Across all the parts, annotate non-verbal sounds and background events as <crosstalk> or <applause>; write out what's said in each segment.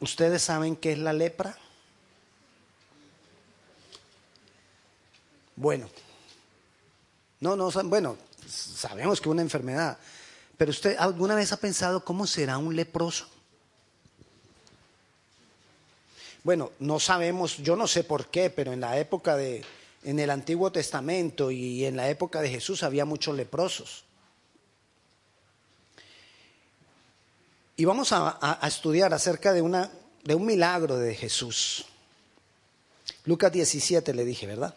¿Ustedes saben qué es la lepra? Bueno, no, no, bueno, sabemos que es una enfermedad, pero usted alguna vez ha pensado cómo será un leproso? Bueno, no sabemos, yo no sé por qué, pero en la época de, en el Antiguo Testamento y en la época de Jesús había muchos leprosos. Y vamos a, estudiar acerca de, una, de un milagro de Jesús. Lucas 17 le dije, ¿verdad?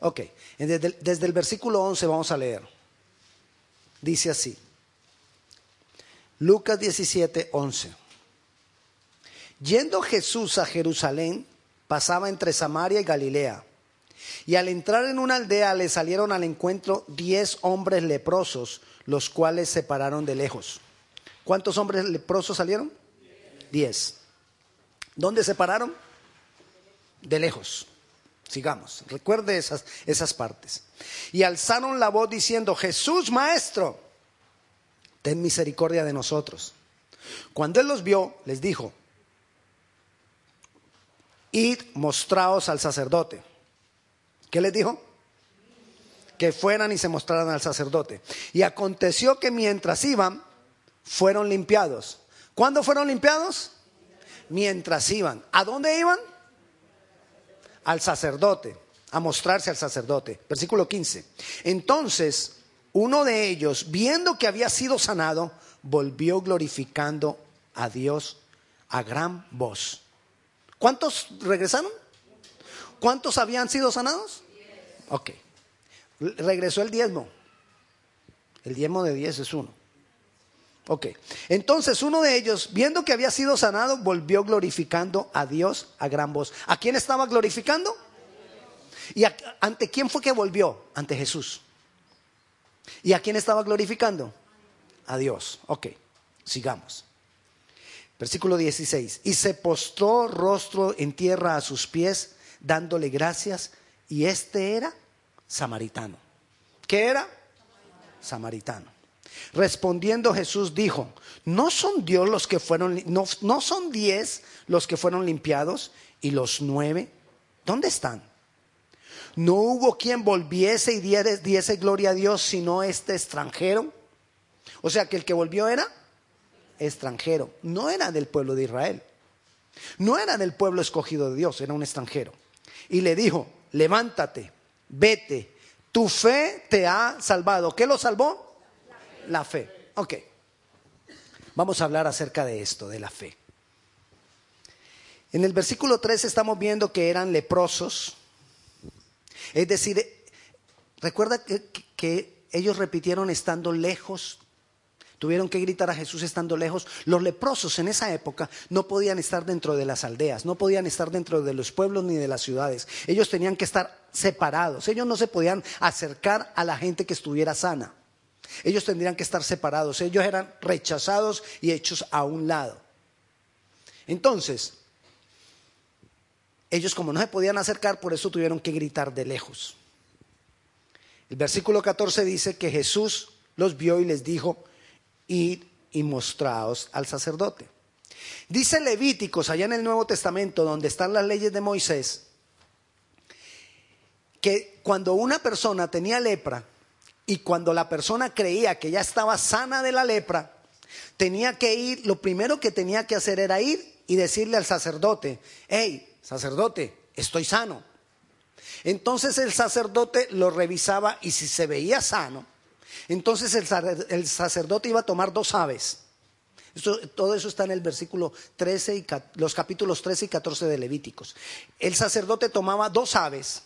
Ok, desde, desde el versículo 11 vamos a leer. Dice así. Lucas 17, 11. Yendo Jesús a Jerusalén, pasaba entre Samaria y Galilea. Y al entrar en una aldea le salieron al encuentro diez hombres leprosos, los cuales se pararon de lejos. ¿Cuántos hombres leprosos salieron? Diez. ¿Dónde se pararon? De lejos. Sigamos. Recuerde esas, esas partes. Y alzaron la voz diciendo, Jesús Maestro, ten misericordia de nosotros. Cuando él los vio, les dijo, id mostraos al sacerdote. ¿Qué les dijo? Que fueran y se mostraran al sacerdote. Y aconteció que mientras iban, fueron limpiados. ¿Cuándo fueron limpiados? Mientras iban. ¿A dónde iban? Al sacerdote, a mostrarse al sacerdote. Versículo 15. Entonces, uno de ellos, viendo que había sido sanado, volvió glorificando a Dios a gran voz. ¿Cuántos regresaron? ¿Cuántos habían sido sanados? Ok. Regresó el diezmo. El diezmo de diez es uno. Ok, entonces uno de ellos, viendo que había sido sanado, volvió glorificando a Dios a gran voz. ¿A quién estaba glorificando? ¿Y ante quién fue que volvió? Ante Jesús. ¿Y a quién estaba glorificando? A Dios. Ok, sigamos. Versículo 16. Y se postró rostro en tierra a sus pies, dándole gracias. Y este era samaritano. ¿Qué era? Samaritano. Respondiendo Jesús dijo, ¿no son Dios los que fueron, no, no son diez los que fueron limpiados y los nueve? ¿Dónde están? No hubo quien volviese y diese gloria a Dios sino este extranjero. O sea que el que volvió era extranjero, no era del pueblo de Israel. No era del pueblo escogido de Dios, era un extranjero. Y le dijo, levántate, vete, tu fe te ha salvado. ¿Qué lo salvó? La fe. Ok. Vamos a hablar acerca de esto, de la fe. En el versículo 3 estamos viendo que eran leprosos. Es decir, recuerda que, que, ellos repitieron estando lejos. Tuvieron que gritar a Jesús estando lejos. Los leprosos en esa época no podían estar dentro de las aldeas, no podían estar dentro de los pueblos ni de las ciudades. Ellos tenían que estar separados. Ellos no se podían acercar a la gente que estuviera sana. Ellos tendrían que estar separados. Ellos eran rechazados y hechos a un lado. Entonces, ellos como no se podían acercar, por eso tuvieron que gritar de lejos. El versículo 14 dice que Jesús los vio y les dijo, id y mostraos al sacerdote. Dice Levíticos, allá en el Nuevo Testamento, donde están las leyes de Moisés, que cuando una persona tenía lepra, y cuando la persona creía que ya estaba sana de la lepra, tenía que ir, lo primero que tenía que hacer era ir y decirle al sacerdote, hey, sacerdote, estoy sano. Entonces el sacerdote lo revisaba y si se veía sano, entonces el, sacerdote iba a tomar dos aves. todo eso está en el versículo 13 y los capítulos 13 y 14 de Levíticos. El sacerdote tomaba dos aves,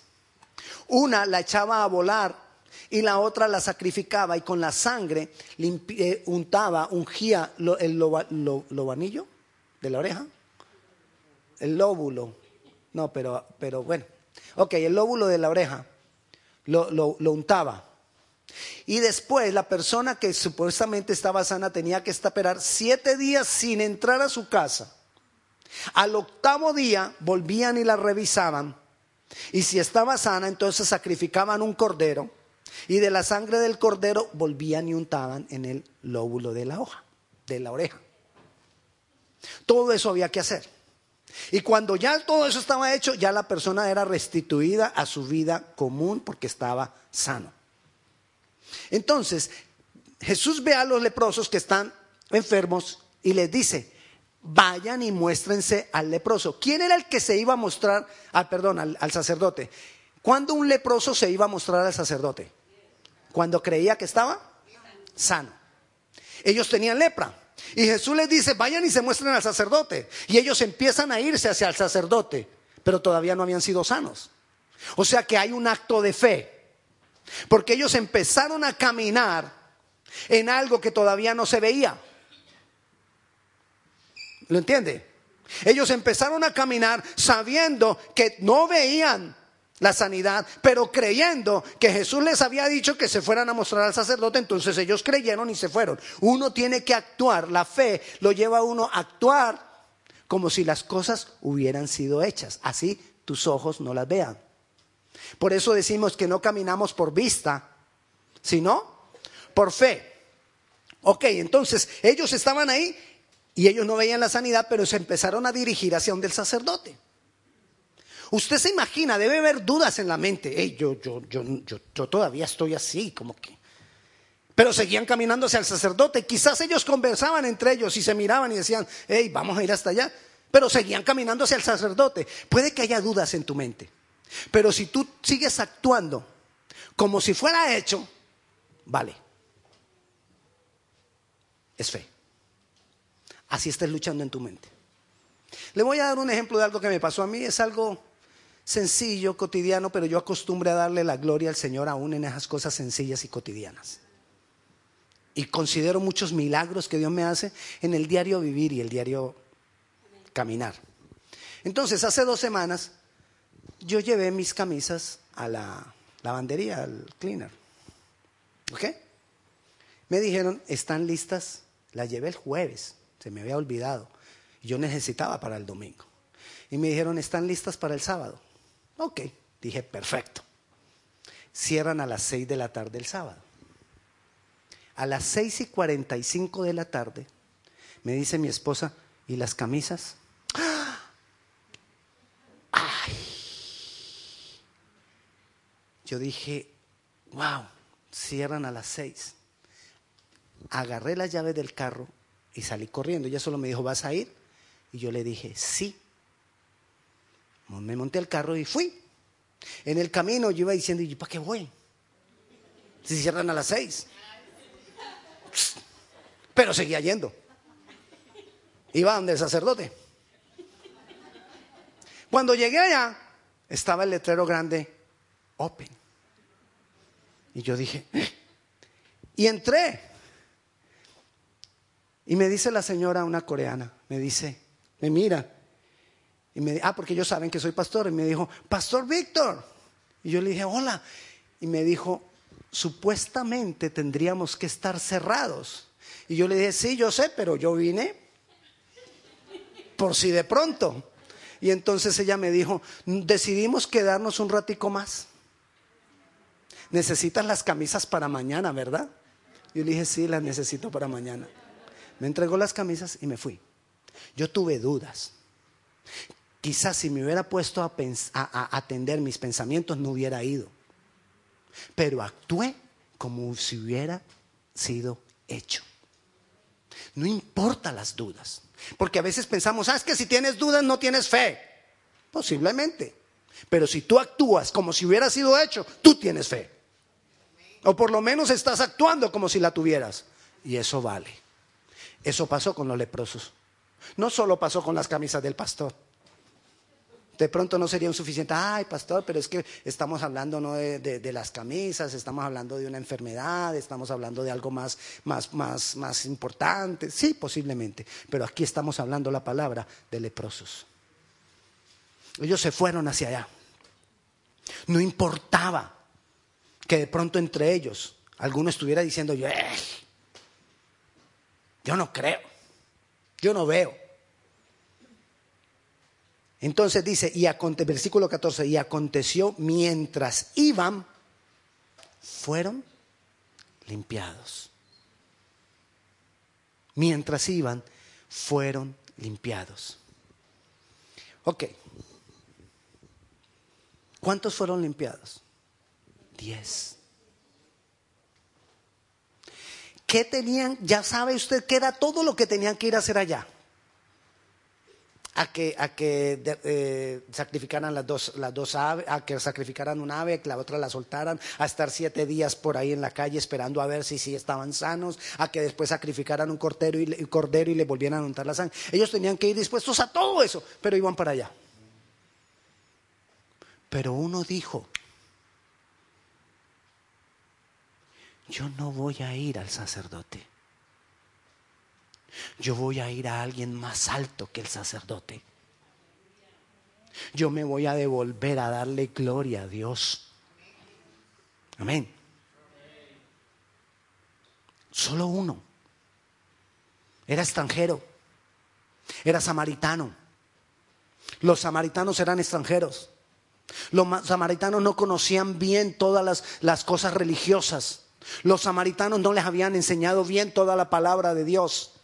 una la echaba a volar y la otra la sacrificaba y con la sangre eh, untaba, ungía el lobanillo de la oreja, el lóbulo, no, pero, pero bueno, ok, el lóbulo de la oreja lo, lo untaba. Y después la persona que supuestamente estaba sana tenía que esperar siete días sin entrar a su casa. Al octavo día volvían y la revisaban. Y si estaba sana, entonces sacrificaban un cordero y de la sangre del cordero volvían y untaban en el lóbulo de la hoja, de la oreja. Todo eso había que hacer. Y cuando ya todo eso estaba hecho, ya la persona era restituida a su vida común porque estaba sano. Entonces, Jesús ve a los leprosos que están enfermos y les dice, vayan y muéstrense al leproso. ¿Quién era el que se iba a mostrar, al, perdón, al sacerdote? ¿Cuándo un leproso se iba a mostrar al sacerdote? Cuando creía que estaba sano. Ellos tenían lepra. Y Jesús les dice, vayan y se muestren al sacerdote. Y ellos empiezan a irse hacia el sacerdote, pero todavía no habían sido sanos. O sea que hay un acto de fe. Porque ellos empezaron a caminar en algo que todavía no se veía. ¿Lo entiende? Ellos empezaron a caminar sabiendo que no veían la sanidad, pero creyendo que Jesús les había dicho que se fueran a mostrar al sacerdote, entonces ellos creyeron y se fueron. Uno tiene que actuar, la fe lo lleva a uno a actuar como si las cosas hubieran sido hechas, así tus ojos no las vean. Por eso decimos que no caminamos por vista, sino por fe. Ok, entonces ellos estaban ahí y ellos no veían la sanidad, pero se empezaron a dirigir hacia donde el sacerdote. Usted se imagina, debe haber dudas en la mente. yo, yo, yo, yo, todavía estoy así, como que. Pero seguían caminando hacia el sacerdote. Quizás ellos conversaban entre ellos y se miraban y decían, hey, vamos a ir hasta allá. Pero seguían caminando hacia el sacerdote. Puede que haya dudas en tu mente. Pero si tú sigues actuando como si fuera hecho, vale. Es fe. Así estás luchando en tu mente. Le voy a dar un ejemplo de algo que me pasó a mí. Es algo sencillo, cotidiano, pero yo acostumbré a darle la gloria al Señor aún en esas cosas sencillas y cotidianas. Y considero muchos milagros que Dios me hace en el diario vivir y el diario caminar. Entonces, hace dos semanas yo llevé mis camisas a la lavandería, al cleaner. ¿Ok? Me dijeron, ¿están listas? Las llevé el jueves, se me había olvidado. Yo necesitaba para el domingo. Y me dijeron, ¿están listas para el sábado? Ok, dije, perfecto. Cierran a las 6 de la tarde el sábado. A las 6 y 45 de la tarde me dice mi esposa, ¿y las camisas? ¡Ay! Yo dije, wow, cierran a las 6. Agarré la llave del carro y salí corriendo. Ella solo me dijo, ¿vas a ir? Y yo le dije, sí. Me monté al carro y fui. En el camino yo iba diciendo, ¿y para qué voy? Si cierran a las seis. Pero seguía yendo. Iba donde el sacerdote. Cuando llegué allá, estaba el letrero grande, Open. Y yo dije, eh". y entré. Y me dice la señora, una coreana, me dice, me mira, y me, ah, porque ellos saben que soy pastor. Y me dijo, Pastor Víctor. Y yo le dije, hola. Y me dijo, supuestamente tendríamos que estar cerrados. Y yo le dije, sí, yo sé, pero yo vine por si de pronto. Y entonces ella me dijo, decidimos quedarnos un ratico más. Necesitas las camisas para mañana, ¿verdad? Yo le dije, sí, las necesito para mañana. Me entregó las camisas y me fui. Yo tuve dudas. Quizás si me hubiera puesto a, atender mis pensamientos no hubiera ido. Pero actué como si hubiera sido hecho. No importa las dudas. Porque a veces pensamos, ah, es que si tienes dudas no tienes fe. Posiblemente. Pero si tú actúas como si hubiera sido hecho, tú tienes fe. O por lo menos estás actuando como si la tuvieras. Y eso vale. Eso pasó con los leprosos. No solo pasó con las camisas del pastor. De pronto no sería un suficiente, ay pastor, pero es que estamos hablando no de, las camisas, estamos hablando de una enfermedad, estamos hablando de algo más, más, más, más importante. Sí, posiblemente, pero aquí estamos hablando la palabra de leprosos. Ellos se fueron hacia allá. No importaba que de pronto entre ellos alguno estuviera diciendo, yo, yo no creo, yo no veo. Entonces dice, y versículo 14, y aconteció mientras iban, fueron limpiados. Mientras iban, fueron limpiados. Ok. ¿Cuántos fueron limpiados? Diez. ¿Qué tenían? Ya sabe usted que era todo lo que tenían que ir a hacer allá a que, a que eh, sacrificaran las dos, las dos aves, a que sacrificaran un ave, que la otra la soltaran, a estar siete días por ahí en la calle esperando a ver si, si estaban sanos, a que después sacrificaran un cordero y, cordero y le volvieran a untar la sangre. Ellos tenían que ir dispuestos a todo eso, pero iban para allá. Pero uno dijo, yo no voy a ir al sacerdote yo voy a ir a alguien más alto que el sacerdote. Yo me voy a devolver a darle gloria a Dios. Amén. Solo uno. Era extranjero. Era samaritano. Los samaritanos eran extranjeros. Los samaritanos no conocían bien todas las, las, cosas religiosas. Los samaritanos no les habían enseñado bien toda la palabra de Dios.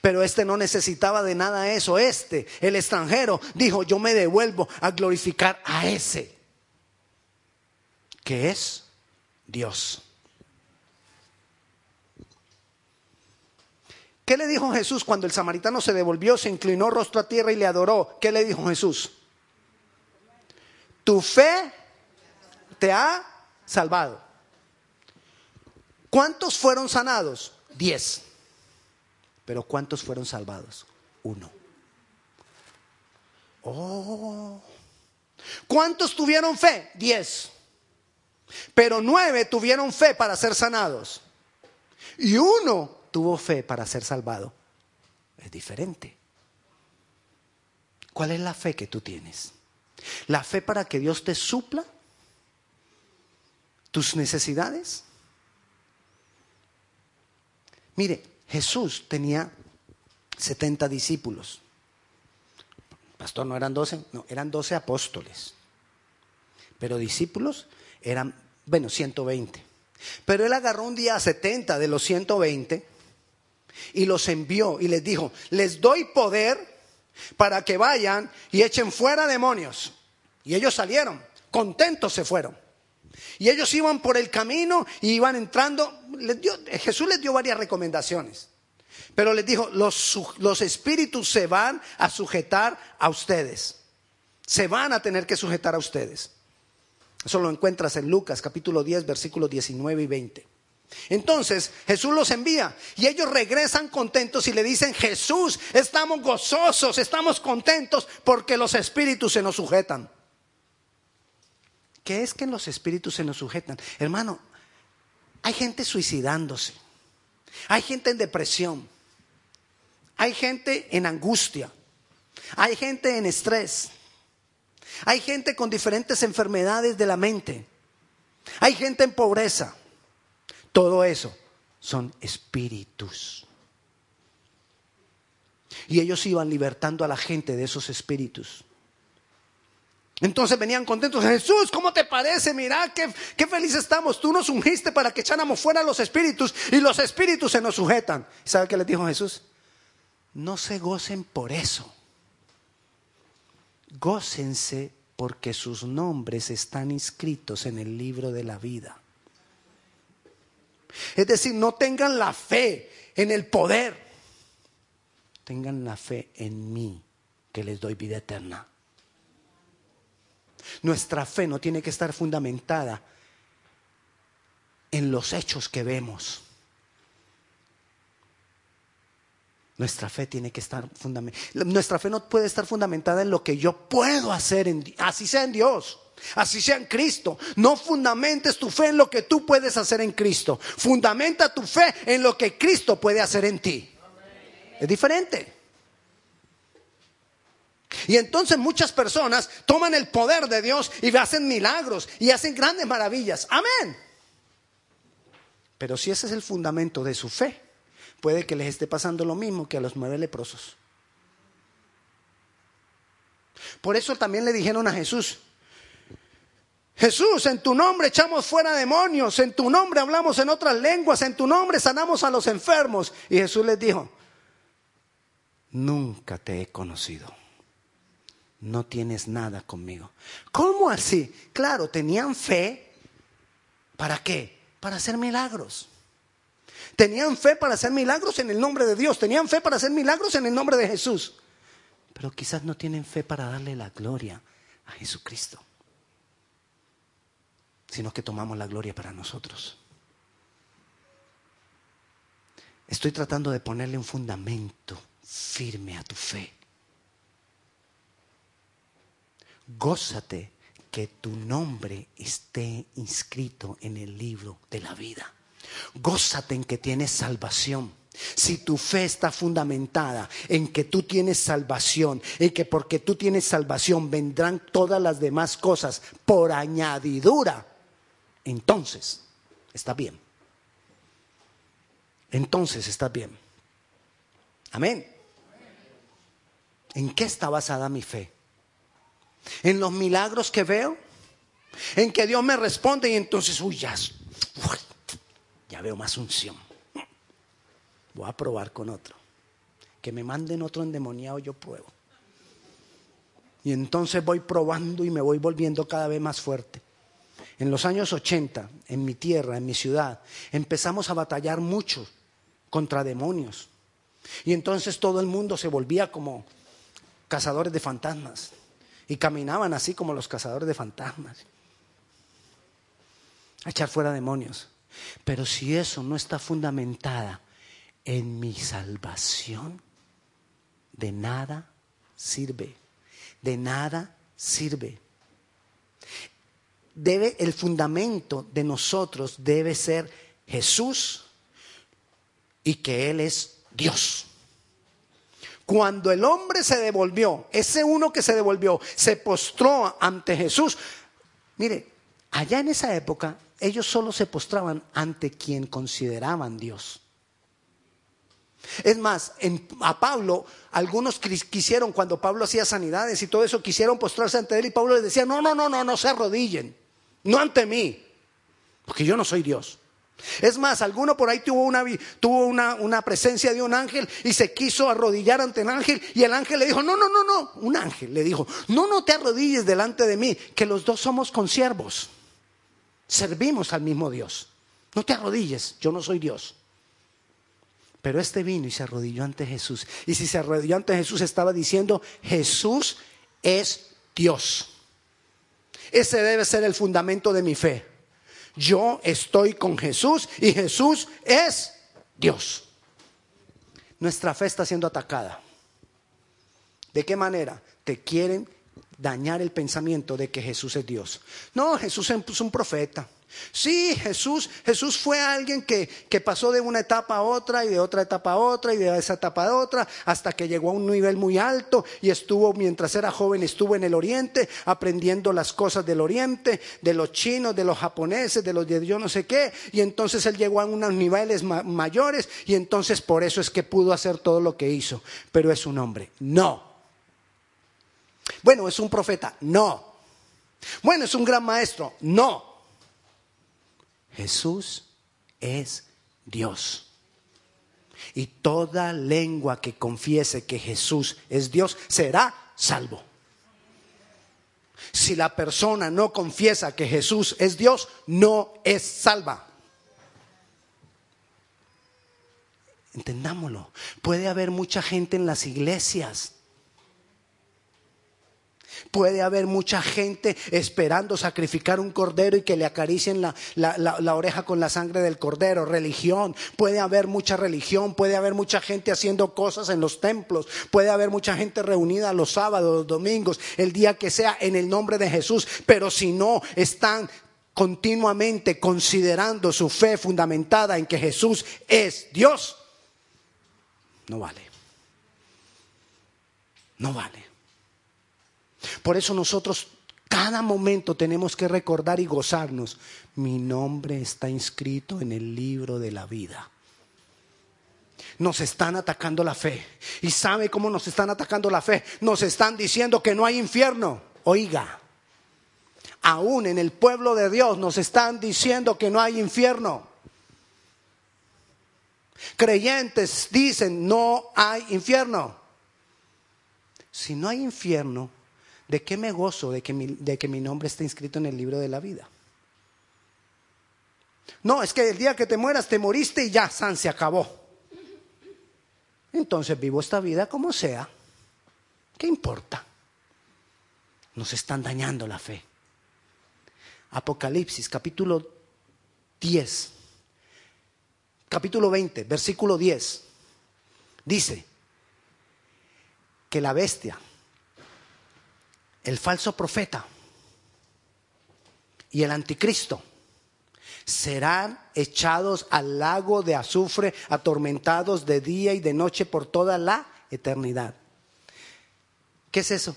Pero este no necesitaba de nada eso. Este, el extranjero, dijo, yo me devuelvo a glorificar a ese, que es Dios. ¿Qué le dijo Jesús cuando el samaritano se devolvió, se inclinó rostro a tierra y le adoró? ¿Qué le dijo Jesús? Tu fe te ha salvado. ¿Cuántos fueron sanados? Diez. Pero ¿cuántos fueron salvados? Uno. Oh. ¿Cuántos tuvieron fe? Diez. Pero nueve tuvieron fe para ser sanados. Y uno tuvo fe para ser salvado. Es diferente. ¿Cuál es la fe que tú tienes? ¿La fe para que Dios te supla tus necesidades? Mire, Jesús tenía 70 discípulos. Pastor, ¿no eran 12? No, eran 12 apóstoles. Pero discípulos eran, bueno, 120. Pero él agarró un día a 70 de los 120 y los envió y les dijo, les doy poder para que vayan y echen fuera demonios. Y ellos salieron, contentos se fueron. Y ellos iban por el camino y iban entrando. Jesús les dio varias recomendaciones. Pero les dijo, los, los espíritus se van a sujetar a ustedes. Se van a tener que sujetar a ustedes. Eso lo encuentras en Lucas capítulo 10, versículos 19 y 20. Entonces Jesús los envía y ellos regresan contentos y le dicen, Jesús, estamos gozosos, estamos contentos porque los espíritus se nos sujetan. ¿Qué es que los espíritus se nos sujetan? Hermano, hay gente suicidándose, hay gente en depresión, hay gente en angustia, hay gente en estrés, hay gente con diferentes enfermedades de la mente, hay gente en pobreza. Todo eso son espíritus. Y ellos iban libertando a la gente de esos espíritus. Entonces venían contentos. Jesús, ¿cómo te parece? Mira, qué, qué feliz estamos. Tú nos ungiste para que echáramos fuera los espíritus y los espíritus se nos sujetan. ¿Sabe qué les dijo Jesús? No se gocen por eso. Gócense porque sus nombres están inscritos en el libro de la vida. Es decir, no tengan la fe en el poder. Tengan la fe en mí, que les doy vida eterna. Nuestra fe no tiene que estar fundamentada en los hechos que vemos. Nuestra fe tiene que estar fundamentada. Nuestra fe no puede estar fundamentada en lo que yo puedo hacer, en, así sea en Dios, así sea en Cristo. No fundamentes tu fe en lo que tú puedes hacer en Cristo. Fundamenta tu fe en lo que Cristo puede hacer en ti. Es diferente. Y entonces muchas personas toman el poder de Dios y hacen milagros y hacen grandes maravillas. Amén. Pero si ese es el fundamento de su fe, puede que les esté pasando lo mismo que a los nueve leprosos. Por eso también le dijeron a Jesús, Jesús, en tu nombre echamos fuera demonios, en tu nombre hablamos en otras lenguas, en tu nombre sanamos a los enfermos. Y Jesús les dijo, nunca te he conocido. No tienes nada conmigo. ¿Cómo así? Claro, tenían fe. ¿Para qué? Para hacer milagros. Tenían fe para hacer milagros en el nombre de Dios. Tenían fe para hacer milagros en el nombre de Jesús. Pero quizás no tienen fe para darle la gloria a Jesucristo. Sino que tomamos la gloria para nosotros. Estoy tratando de ponerle un fundamento firme a tu fe. Gózate que tu nombre esté inscrito en el libro de la vida. Gózate en que tienes salvación. Si tu fe está fundamentada en que tú tienes salvación, en que porque tú tienes salvación vendrán todas las demás cosas por añadidura, entonces está bien. Entonces está bien. Amén. ¿En qué está basada mi fe? ¿En los milagros que veo? ¿En que Dios me responde y entonces, uy, ya, ya veo más unción? Voy a probar con otro. Que me manden otro endemoniado, yo pruebo. Y entonces voy probando y me voy volviendo cada vez más fuerte. En los años 80, en mi tierra, en mi ciudad, empezamos a batallar mucho contra demonios. Y entonces todo el mundo se volvía como cazadores de fantasmas. Y caminaban así como los cazadores de fantasmas. A echar fuera demonios. Pero si eso no está fundamentada en mi salvación, de nada sirve. De nada sirve. Debe, el fundamento de nosotros debe ser Jesús y que Él es Dios. Cuando el hombre se devolvió, ese uno que se devolvió, se postró ante Jesús. Mire, allá en esa época ellos solo se postraban ante quien consideraban Dios. Es más, a Pablo, algunos quisieron, cuando Pablo hacía sanidades y todo eso, quisieron postrarse ante él y Pablo les decía, no, no, no, no, no se arrodillen, no ante mí, porque yo no soy Dios. Es más, alguno por ahí tuvo, una, presencia de un ángel y se quiso arrodillar ante el ángel y el ángel le dijo, no, no, no, no, un ángel le dijo, no, no te arrodilles delante de mí, que los dos somos consiervos, servimos al mismo Dios, no te arrodilles, yo no soy Dios. Pero este vino y se arrodilló ante Jesús. Y si se arrodilló ante Jesús estaba diciendo, Jesús es Dios. Ese debe ser el fundamento de mi fe. Yo estoy con Jesús y Jesús es Dios. Nuestra fe está siendo atacada. ¿De qué manera? Te quieren dañar el pensamiento de que Jesús es Dios. No, Jesús es un profeta. Sí, Jesús, Jesús fue alguien que, que, pasó de una etapa a otra y de otra etapa a otra y de esa etapa a otra hasta que llegó a un nivel muy alto y estuvo, mientras era joven, estuvo en el oriente aprendiendo las cosas del oriente, de los chinos, de los japoneses, de los de yo no sé qué, y entonces él llegó a unos niveles mayores y entonces por eso es que pudo hacer todo lo que hizo. Pero es un hombre, no. Bueno, es un profeta, no. Bueno, es un gran maestro, no. Jesús es Dios. Y toda lengua que confiese que Jesús es Dios será salvo. Si la persona no confiesa que Jesús es Dios, no es salva. Entendámoslo. Puede haber mucha gente en las iglesias Puede haber mucha gente esperando sacrificar un cordero y que le acaricien la, oreja con la sangre del cordero. Religión. Puede haber mucha religión. Puede haber mucha gente haciendo cosas en los templos. Puede haber mucha gente reunida los sábados, los domingos, el día que sea, en el nombre de Jesús. Pero si no están continuamente considerando su fe fundamentada en que Jesús es Dios, no vale. No vale. Por eso nosotros cada momento tenemos que recordar y gozarnos. Mi nombre está inscrito en el libro de la vida. Nos están atacando la fe. ¿Y sabe cómo nos están atacando la fe? Nos están diciendo que no hay infierno. Oiga, aún en el pueblo de Dios nos están diciendo que no hay infierno. Creyentes dicen no hay infierno. si no hay infierno, ¿de qué me gozo de que mi, de que mi nombre esté inscrito en el libro de la vida? No, es que el día que te mueras te moriste y ya, San, se acabó. Entonces vivo esta vida como sea. ¿Qué importa? Nos están dañando la fe. Apocalipsis, capítulo 10, capítulo 20, versículo 10, dice que la bestia, el falso profeta y el anticristo serán echados al lago de azufre, atormentados de día y de noche por toda la eternidad. ¿Qué es eso?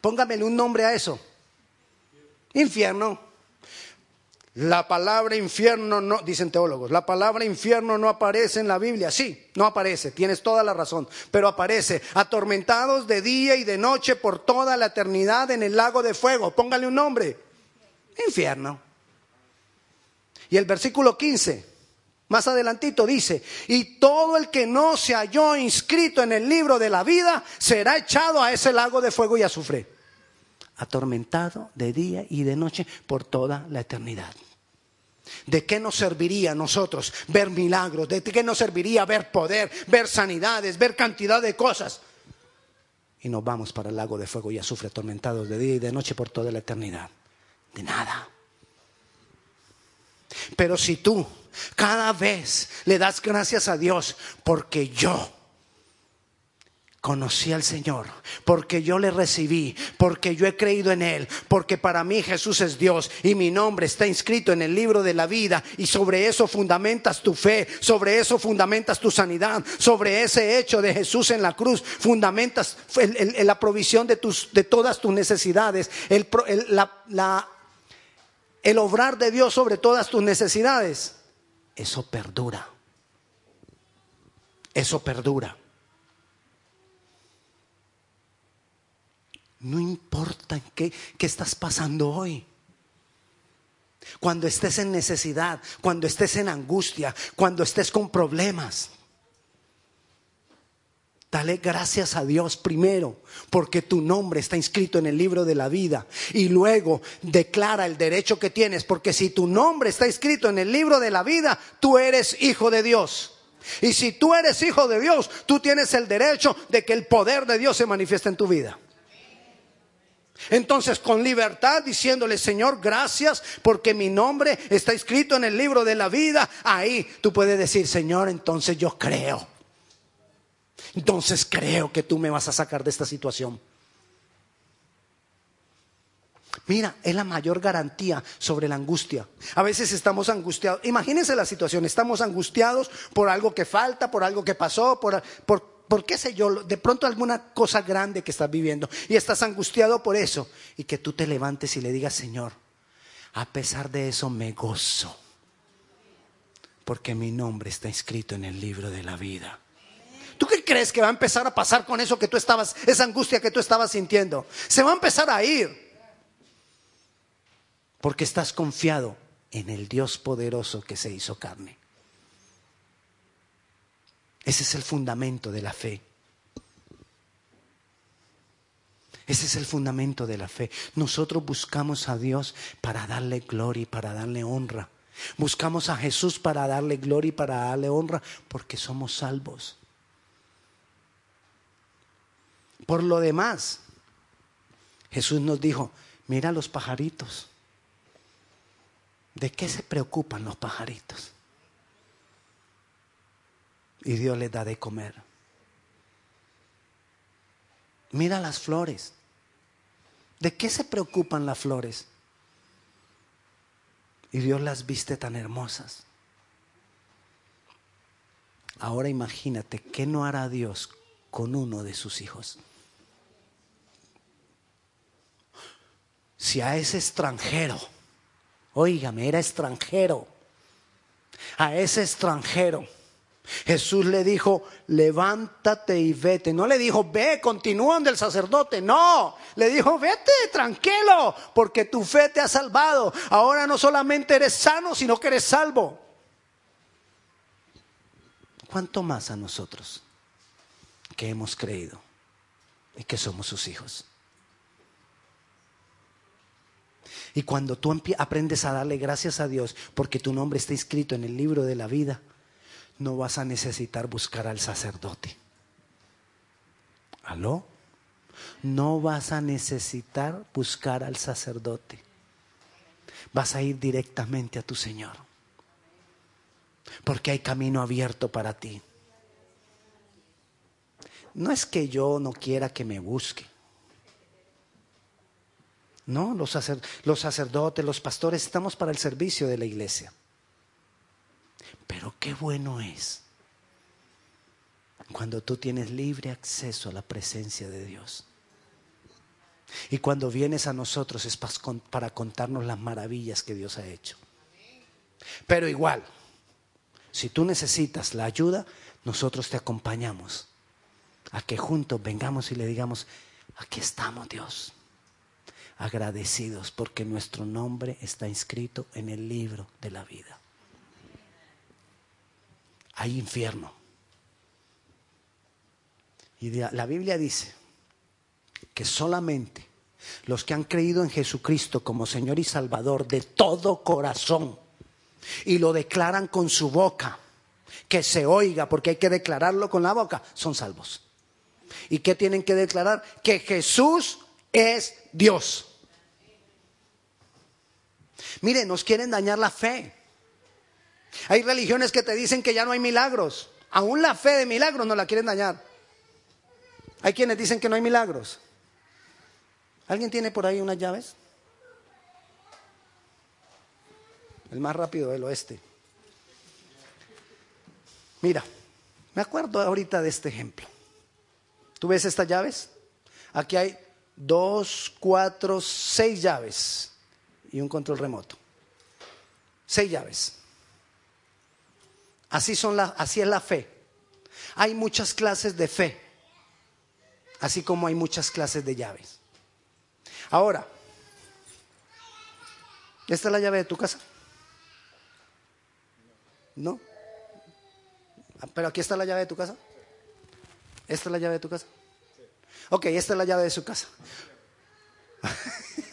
Póngamele un nombre a eso. Infierno. La palabra infierno no, dicen teólogos, la palabra infierno no aparece en la Biblia. Sí, no aparece, tienes toda la razón, pero aparece atormentados de día y de noche por toda la eternidad en el lago de fuego. Póngale un nombre. Infierno. Y el versículo 15, más adelantito dice, y todo el que no se halló inscrito en el libro de la vida será echado a ese lago de fuego y azufre, atormentado de día y de noche por toda la eternidad. ¿De qué nos serviría a nosotros ver milagros? ¿De qué nos serviría ver poder, ver sanidades, ver cantidad de cosas? Y nos vamos para el lago de fuego y azufre atormentados de día y de noche por toda la eternidad. De nada. Pero si tú cada vez le das gracias a Dios porque yo conocí al Señor, porque yo le recibí, porque yo he creído en Él, porque para mí Jesús es Dios y mi nombre está inscrito en el libro de la vida y sobre eso fundamentas tu fe, sobre eso fundamentas tu sanidad, sobre ese hecho de Jesús en la cruz, fundamentas la provisión de, tus, de todas tus necesidades, la, el obrar de Dios sobre todas tus necesidades, eso perdura. Eso perdura. No qué estás pasando hoy. Cuando estés en necesidad, cuando estés en angustia, cuando estés con problemas. Dale gracias a Dios primero, porque tu nombre está inscrito en el libro de la vida. Y luego declara el derecho que tienes, porque si tu nombre está inscrito en el libro de la vida, tú eres hijo de Dios. Y si tú eres hijo de Dios, tú tienes el derecho de que el poder de Dios se manifieste en tu vida. Entonces, con libertad, diciéndole, Señor, gracias porque mi nombre está escrito en el libro de la vida, ahí tú puedes decir, Señor, entonces yo creo entonces creo que tú me vas a sacar de esta situación. Mira, es la mayor garantía sobre la angustia. A veces estamos angustiados. Imagínense la situación, estamos angustiados por algo que falta, por algo que pasó, por, por, por qué sé yo, de pronto alguna cosa grande que estás viviendo y estás angustiado por eso. Y que tú te levantes y le digas, Señor, a pesar de eso me gozo, porque mi nombre está inscrito en el libro de la vida. ¿Tú qué crees que va a empezar a pasar con eso que tú estabas, esa angustia que tú estabas sintiendo? Se va a empezar a ir. Porque estás confiado en el Dios poderoso que se hizo carne. Ese es el fundamento de la fe. Ese es el fundamento de la fe. Nosotros buscamos a Dios para darle gloria y para darle honra. Buscamos a Jesús para darle gloria y para darle honra porque somos salvos. Por lo demás, Jesús nos dijo, mira los pajaritos. ¿De qué se preocupan los pajaritos? Y Dios les da de comer. Mira las flores. ¿De qué se preocupan las flores? Y Dios las viste tan hermosas. Ahora imagínate, ¿qué no hará Dios con uno de sus hijos? si a ese extranjero, oígame, era extranjero, a ese extranjero, Jesús le dijo, levántate y vete. No le dijo, ve, continúa del sacerdote. No, le dijo, vete, tranquilo, porque tu fe te ha salvado. Ahora no solamente eres sano, sino que eres salvo. ¿Cuánto más a nosotros que hemos creído? y que somos sus hijos. Y cuando tú aprendes a darle gracias a Dios porque tu nombre está inscrito en el libro de la vida, no vas a necesitar buscar al sacerdote. ¿Aló? No vas a necesitar buscar al sacerdote. Vas a ir directamente a tu Señor. Porque hay camino abierto para ti. No es que yo no quiera que me busque. No, los, sacerdotes, los pastores estamos para el servicio de la iglesia. Pero qué bueno es cuando tú tienes libre acceso a la presencia de Dios. Y cuando vienes a nosotros es para contarnos las maravillas que Dios ha hecho. Pero igual, si tú necesitas la ayuda, nosotros te acompañamos a que juntos vengamos y le digamos, aquí estamos Dios agradecidos porque nuestro nombre está inscrito en el libro de la vida. Hay infierno. Y la Biblia dice que solamente los que han creído en Jesucristo como Señor y Salvador de todo corazón y lo declaran con su boca, que se oiga, porque hay que declararlo con la boca, son salvos. ¿Y qué tienen que declarar? Que Jesús es Dios. Mire, nos quieren dañar la fe. Hay religiones que te dicen que ya no hay milagros. Aún la fe de milagros no la quieren dañar. Hay quienes dicen que no hay milagros. ¿Alguien tiene por ahí unas llaves? El más rápido del oeste. Mira, me acuerdo ahorita de este ejemplo. ¿Tú ves estas llaves? Aquí hay dos, cuatro, seis llaves y un control remoto. Seis llaves. Así, son la, así es la fe. Hay muchas clases de fe, así como hay muchas clases de llaves. Ahora, ¿esta es la llave de tu casa? ¿No? Ah, pero aquí está la llave de tu casa. ¿Esta es la llave de tu casa? Ok, esta es la llave de su casa. <laughs>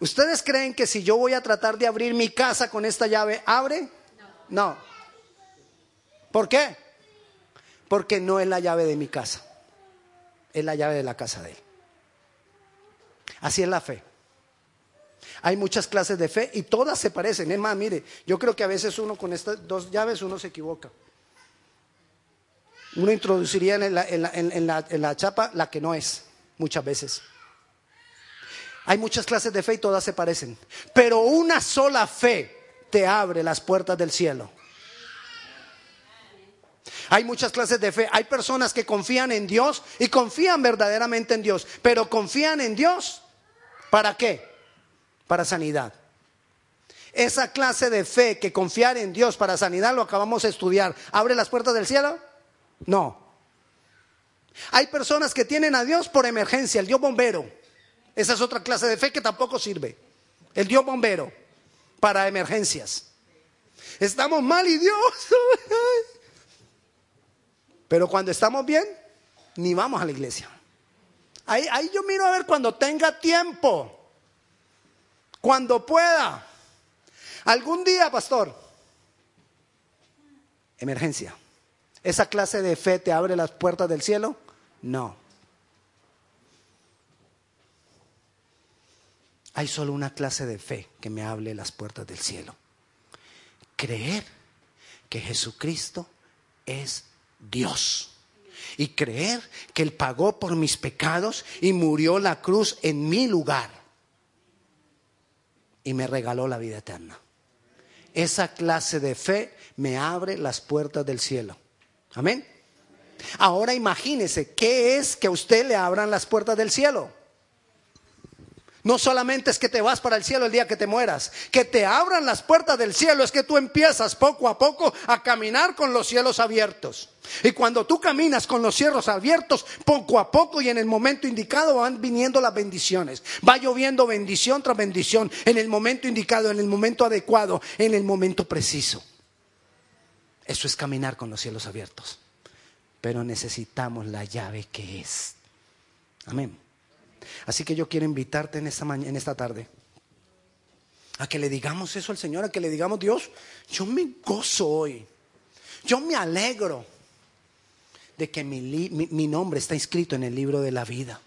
¿Ustedes creen que si yo voy a tratar de abrir mi casa con esta llave, abre? No. ¿Por qué? Porque no es la llave de mi casa, es la llave de la casa de él. Así es la fe. Hay muchas clases de fe y todas se parecen. Es más, mire, yo creo que a veces uno con estas dos llaves uno se equivoca. Uno introduciría en la, en la chapa la que no es, muchas veces. Hay muchas clases de fe y todas se parecen. Pero una sola fe te abre las puertas del cielo. Hay muchas clases de fe. Hay personas que confían en Dios y confían verdaderamente en Dios. Pero confían en Dios. ¿Para qué? Para sanidad. Esa clase de fe que confiar en Dios para sanidad lo acabamos de estudiar. ¿Abre las puertas del cielo? No. Hay personas que tienen a Dios por emergencia, el Dios bombero. Esa es otra clase de fe que tampoco sirve. El Dios bombero para emergencias. Estamos mal y Dios. <laughs> Pero cuando estamos bien, ni vamos a la iglesia. Ahí, ahí yo miro a ver cuando tenga tiempo, cuando pueda. Algún día, pastor. Emergencia. ¿Esa clase de fe te abre las puertas del cielo? No. Hay solo una clase de fe que me hable las puertas del cielo. Creer que Jesucristo es Dios. Y creer que Él pagó por mis pecados y murió la cruz en mi lugar. Y me regaló la vida eterna. Esa clase de fe me abre las puertas del cielo. Amén. Ahora imagínese, ¿qué es que a usted le abran las puertas del cielo? No solamente es que te vas para el cielo el día que te mueras, que te abran las puertas del cielo, es que tú empiezas poco a poco a caminar con los cielos abiertos. Y cuando tú caminas con los cielos abiertos, poco a poco y en el momento indicado van viniendo las bendiciones. Va lloviendo bendición tras bendición en el momento indicado, en el momento adecuado, en el momento preciso. Eso es caminar con los cielos abiertos. Pero necesitamos la llave que es Amén. Así que yo quiero invitarte en esta, en esta tarde a que le digamos eso al Señor, a que le digamos, Dios, yo me gozo hoy, yo me alegro de que mi, mi nombre está inscrito en el libro de la vida.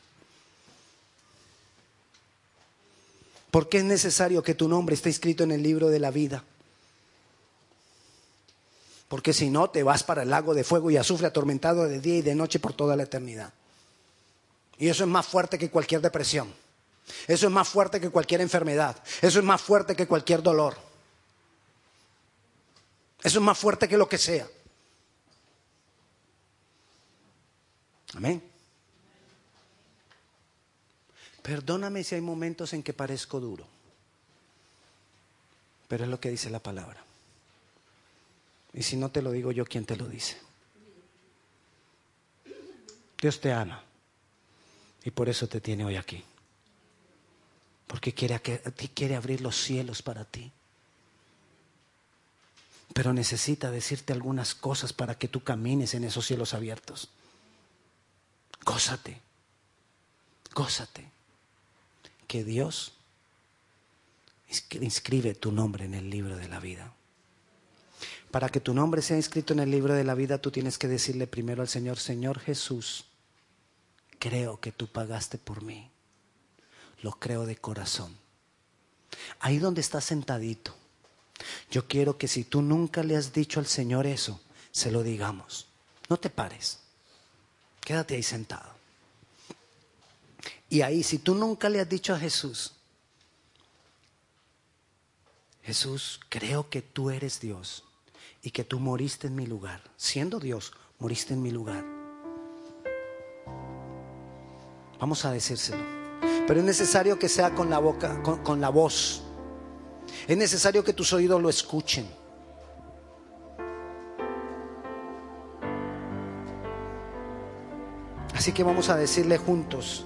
¿Por qué es necesario que tu nombre esté inscrito en el libro de la vida? Porque si no, te vas para el lago de fuego y azufre atormentado de día y de noche por toda la eternidad. Y eso es más fuerte que cualquier depresión. Eso es más fuerte que cualquier enfermedad. Eso es más fuerte que cualquier dolor. Eso es más fuerte que lo que sea. Amén. Perdóname si hay momentos en que parezco duro, pero es lo que dice la palabra. Y si no te lo digo yo, ¿quién te lo dice? Dios te ama y por eso te tiene hoy aquí. Porque quiere, quiere abrir los cielos para ti. Pero necesita decirte algunas cosas para que tú camines en esos cielos abiertos. Gózate, gózate que Dios inscribe tu nombre en el libro de la vida. Para que tu nombre sea inscrito en el libro de la vida, tú tienes que decirle primero al Señor, Señor Jesús, creo que tú pagaste por mí. Lo creo de corazón. Ahí donde estás sentadito, yo quiero que si tú nunca le has dicho al Señor eso, se lo digamos. No te pares. Quédate ahí sentado. Y ahí, si tú nunca le has dicho a Jesús, Jesús, creo que tú eres Dios y que tú moriste en mi lugar. Siendo Dios, moriste en mi lugar. Vamos a decírselo. Pero es necesario que sea con la boca, con, la voz. Es necesario que tus oídos lo escuchen. Así que vamos a decirle juntos.